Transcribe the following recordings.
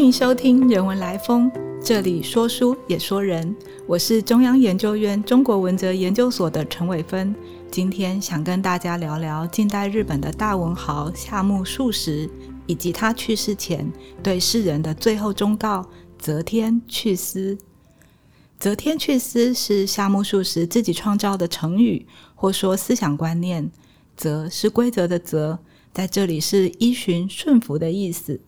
欢迎收听《人文来风》，这里说书也说人。我是中央研究院中国文哲研究所的陈伟芬，今天想跟大家聊聊近代日本的大文豪夏目漱石，以及他去世前对世人的最后忠告——择天去思。择天去思是夏目漱石自己创造的成语，或说思想观念。择是规则的择，在这里是依循顺服的意思。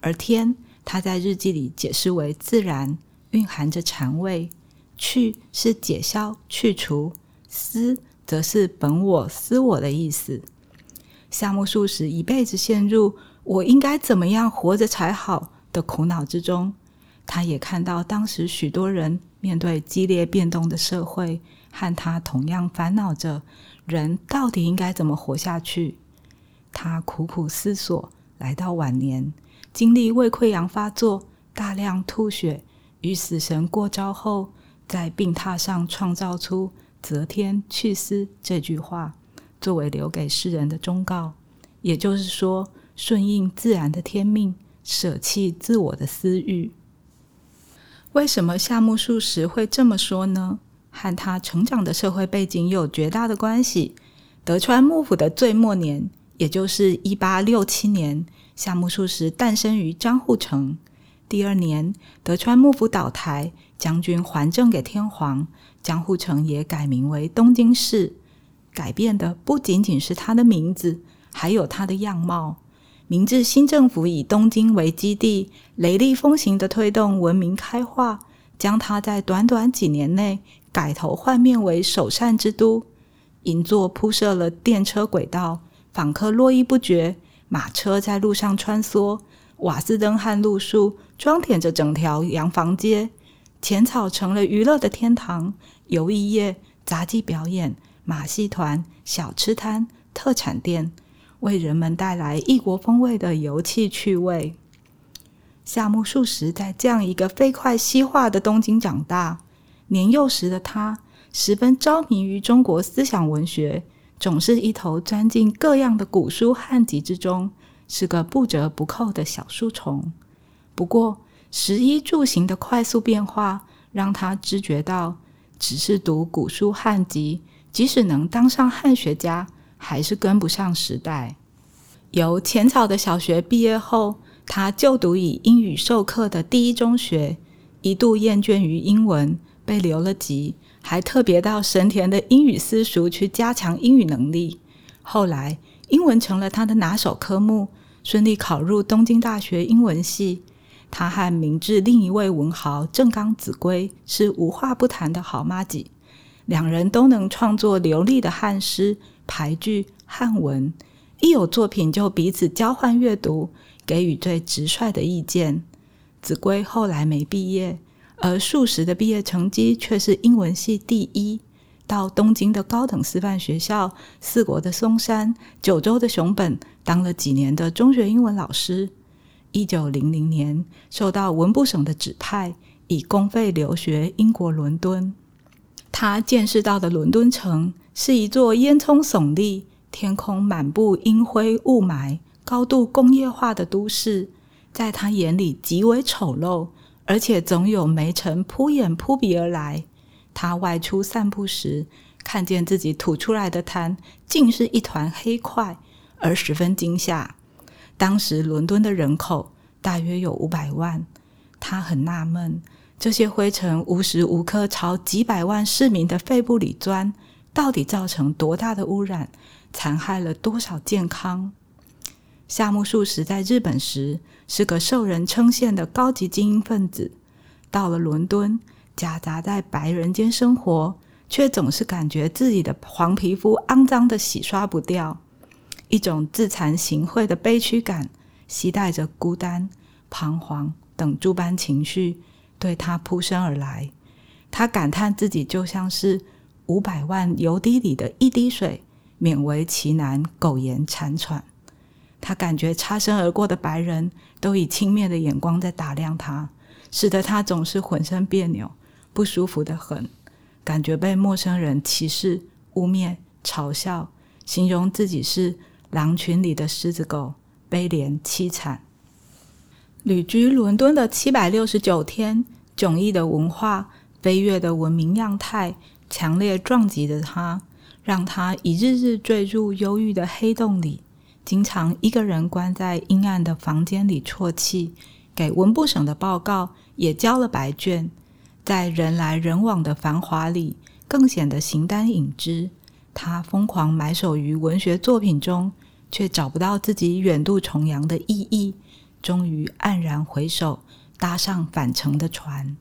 而天，他在日记里解释为自然，蕴含着禅味。去是解消、去除；思则是本我、私我的意思。夏目漱石一辈子陷入“我应该怎么样活着才好”的苦恼之中。他也看到当时许多人面对激烈变动的社会，和他同样烦恼着。人到底应该怎么活下去？他苦苦思索，来到晚年，经历胃溃疡发作，大量吐血，与死神过招后，在病榻上创造出“择天去思”这句话，作为留给世人的忠告。也就是说，顺应自然的天命，舍弃自我的私欲。为什么夏目漱石会这么说呢？和他成长的社会背景有绝大的关系。德川幕府的最末年，也就是一八六七年，夏目漱石诞生于江户城。第二年，德川幕府倒台，将军还政给天皇，江户城也改名为东京市。改变的不仅仅是他的名字，还有他的样貌。明治新政府以东京为基地，雷厉风行的推动文明开化，将他在短短几年内。改头换面为首善之都，银座铺设了电车轨道，访客络绎不绝，马车在路上穿梭，瓦斯灯和路树装点着整条洋房街，浅草成了娱乐的天堂，游艺业、杂技表演、马戏团、小吃摊、特产店，为人们带来异国风味的游憩趣味。夏目漱石在这样一个飞快西化的东京长大。年幼时的他十分着迷于中国思想文学，总是一头钻进各样的古书汉籍之中，是个不折不扣的小书虫。不过，食衣住行的快速变化让他知觉到，只是读古书汉籍，即使能当上汉学家，还是跟不上时代。由浅草的小学毕业后，他就读以英语授课的第一中学，一度厌倦于英文。被留了级，还特别到神田的英语私塾去加强英语能力。后来，英文成了他的拿手科目，顺利考入东京大学英文系。他和明治另一位文豪正冈子规是无话不谈的好妈子，两人都能创作流利的汉诗、俳句、汉文，一有作品就彼此交换阅读，给予最直率的意见。子规后来没毕业。而数十的毕业成绩却是英文系第一。到东京的高等师范学校、四国的松山、九州的熊本当了几年的中学英文老师。一九零零年，受到文部省的指派，以公费留学英国伦敦。他见识到的伦敦城是一座烟囱耸立、天空满布阴灰雾霾、高度工业化的都市，在他眼里极为丑陋。而且总有煤尘扑眼扑鼻而来。他外出散步时，看见自己吐出来的痰竟是一团黑块，而十分惊吓。当时伦敦的人口大约有五百万，他很纳闷：这些灰尘无时无刻朝几百万市民的肺部里钻，到底造成多大的污染，残害了多少健康？夏目漱石在日本时是个受人称羡的高级精英分子，到了伦敦，夹杂在白人间生活，却总是感觉自己的黄皮肤肮脏的洗刷不掉，一种自惭形秽的悲屈感，携带着孤单、彷徨等诸般情绪，对他扑身而来。他感叹自己就像是五百万油滴里的一滴水，勉为其难，苟延残喘。他感觉擦身而过的白人都以轻蔑的眼光在打量他，使得他总是浑身别扭、不舒服的很，感觉被陌生人歧视、污蔑、嘲笑，形容自己是狼群里的狮子狗，悲怜凄惨。旅居伦敦的七百六十九天，迥异的文化、飞跃的文明样态，强烈撞击着他，让他一日日坠入忧郁的黑洞里，经常一个人关在阴暗的房间里啜泣，给文部省的报告也交了白卷，在人来人往的繁华里，更显得形单影只。他疯狂埋首于文学作品中，却找不到自己远渡重洋的意义。终于黯然回首，搭上返程的船。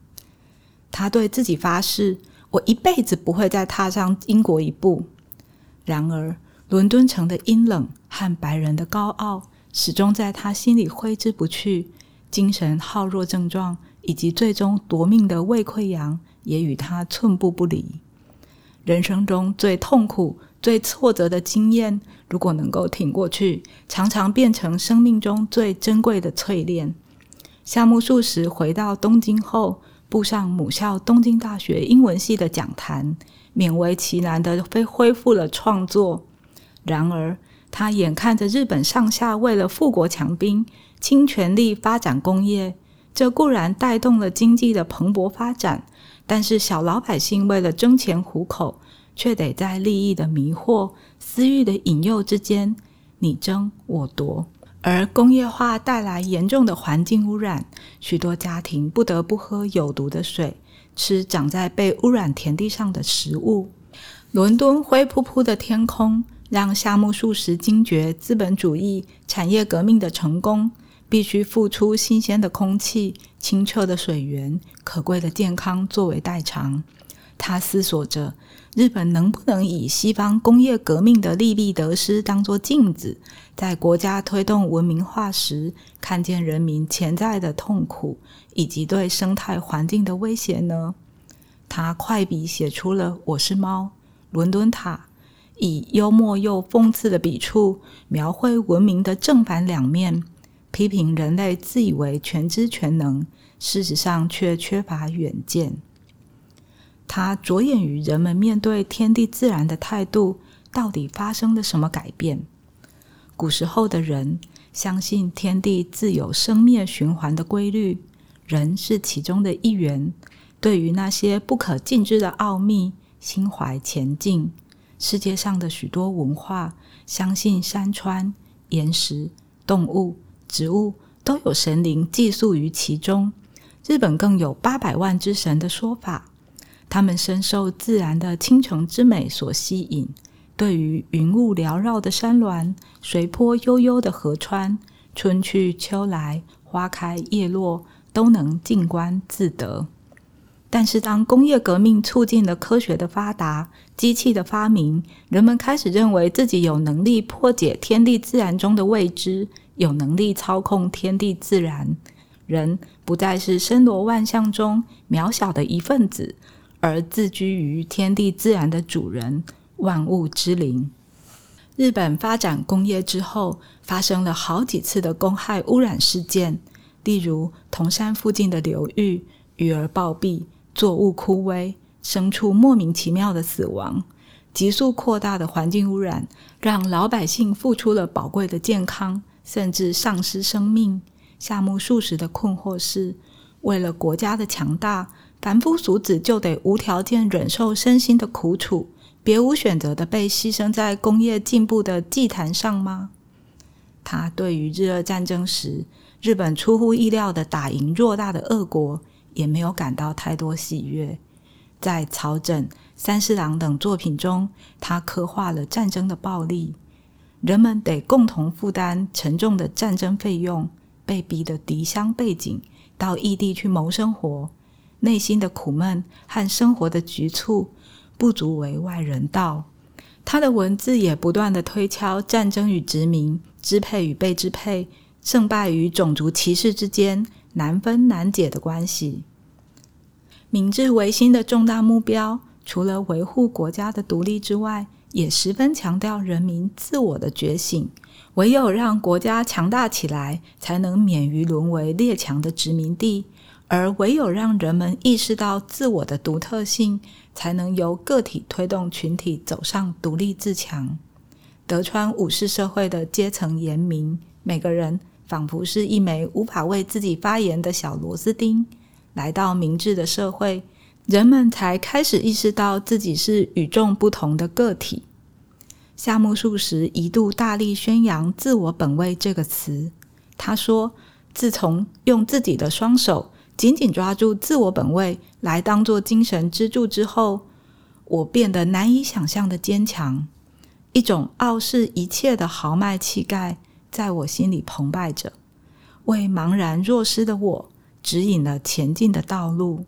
他对自己发誓：“我一辈子不会再踏上英国一步。”然而，伦敦城的阴冷和白人的高傲，始终在他心里挥之不去。精神耗弱症状以及最终夺命的胃溃疡，也与他寸步不离。人生中最痛苦、最挫折的经验，如果能够挺过去，常常变成生命中最珍贵的淬炼。夏目漱石回到东京后，步上母校东京大学英文系的讲坛，勉为其难的非恢复了创作。然而，他眼看着日本上下为了富国强兵，倾全力发展工业，这固然带动了经济的蓬勃发展。但是小老百姓为了争钱糊口，却得在利益的迷惑、私欲的引诱之间你争我夺。而工业化带来严重的环境污染，许多家庭不得不喝有毒的水，吃长在被污染田地上的食物。伦敦灰扑扑的天空，让夏目漱石惊觉资本主义产业革命的成功。必须付出新鲜的空气、清澈的水源、可贵的健康作为代偿。他思索着：日本能不能以西方工业革命的利弊得失当作镜子，在国家推动文明化时，看见人民潜在的痛苦以及对生态环境的威胁呢？他快笔写出了《我是猫》《伦敦塔》，以幽默又讽刺的笔触描绘文明的正反两面。批评人类自以为全知全能，事实上却缺乏远见。他着眼于人们面对天地自然的态度到底发生了什么改变。古时候的人相信天地自有生灭循环的规律，人是其中的一员。对于那些不可尽知的奥秘，心怀前进。世界上的许多文化相信山川、岩石、动物。植物都有神灵寄宿于其中，日本更有八百万之神的说法。他们深受自然的倾城之美所吸引，对于云雾缭绕的山峦、随波悠悠的河川、春去秋来、花开叶落，都能静观自得。但是，当工业革命促进了科学的发达、机器的发明，人们开始认为自己有能力破解天地自然中的未知。有能力操控天地自然，人不再是森罗万象中渺小的一份子，而自居于天地自然的主人，万物之灵。日本发展工业之后，发生了好几次的公害污染事件，例如铜山附近的流域，鱼儿暴毙，作物枯萎，牲畜莫名其妙的死亡，急速扩大的环境污染，让老百姓付出了宝贵的健康。甚至丧失生命。夏目漱石的困惑是：为了国家的强大，凡夫俗子就得无条件忍受身心的苦楚，别无选择的被牺牲在工业进步的祭坛上吗？他对于日俄战争时日本出乎意料的打赢偌大的俄国，也没有感到太多喜悦。在《草枕》《三四郎》等作品中，他刻画了战争的暴力。人们得共同负担沉重的战争费用，被逼得离乡背井，到异地去谋生活，内心的苦闷和生活的局促，不足为外人道。他的文字也不断的推敲战争与殖民、支配与被支配、胜败与种族歧视之间难分难解的关系。明治维新的重大目标，除了维护国家的独立之外，也十分强调人民自我的觉醒，唯有让国家强大起来，才能免于沦为列强的殖民地；而唯有让人们意识到自我的独特性，才能由个体推动群体走上独立自强。德川武士社会的阶层严明，每个人仿佛是一枚无法为自己发言的小螺丝钉。来到明智的社会，人们才开始意识到自己是与众不同的个体。夏目漱石一度大力宣扬“自我本位”这个词。他说：“自从用自己的双手紧紧抓住自我本位来当做精神支柱之后，我变得难以想象的坚强。一种傲视一切的豪迈气概在我心里澎湃着，为茫然若失的我。”指引了前进的道路，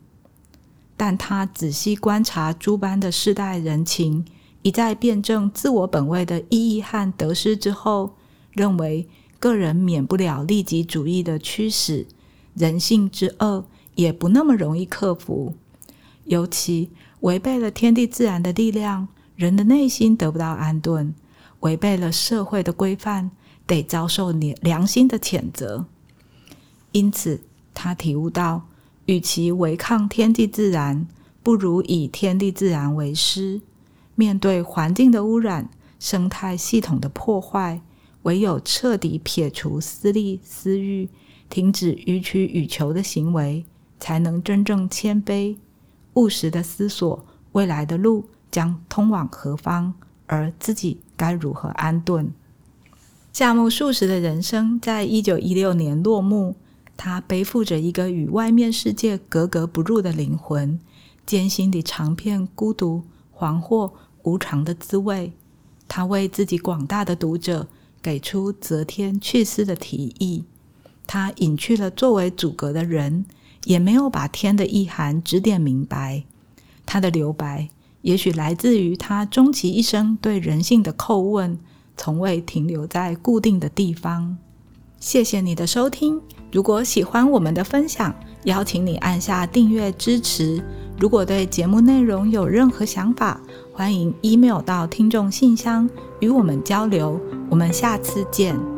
但他仔细观察诸般的世代人情，一再辩证自我本位的意义和得失之后，认为个人免不了利己主义的驱使，人性之恶也不那么容易克服。尤其违背了天地自然的力量，人的内心得不到安顿；违背了社会的规范，得遭受良良心的谴责。因此。他体悟到，与其违抗天地自然，不如以天地自然为师。面对环境的污染、生态系统的破坏，唯有彻底撇除私利私欲，停止予取予求的行为，才能真正谦卑、务实的思索未来的路将通往何方，而自己该如何安顿。夏目漱石的人生在一九一六年落幕。他背负着一个与外面世界格格不入的灵魂，艰辛地尝遍孤独、惶惑、无常的滋味。他为自己广大的读者给出择天去思的提议。他隐去了作为阻隔的人，也没有把天的意涵指点明白。他的留白，也许来自于他终其一生对人性的叩问，从未停留在固定的地方。谢谢你的收听。如果喜欢我们的分享，邀请你按下订阅支持。如果对节目内容有任何想法，欢迎 email 到听众信箱与我们交流。我们下次见。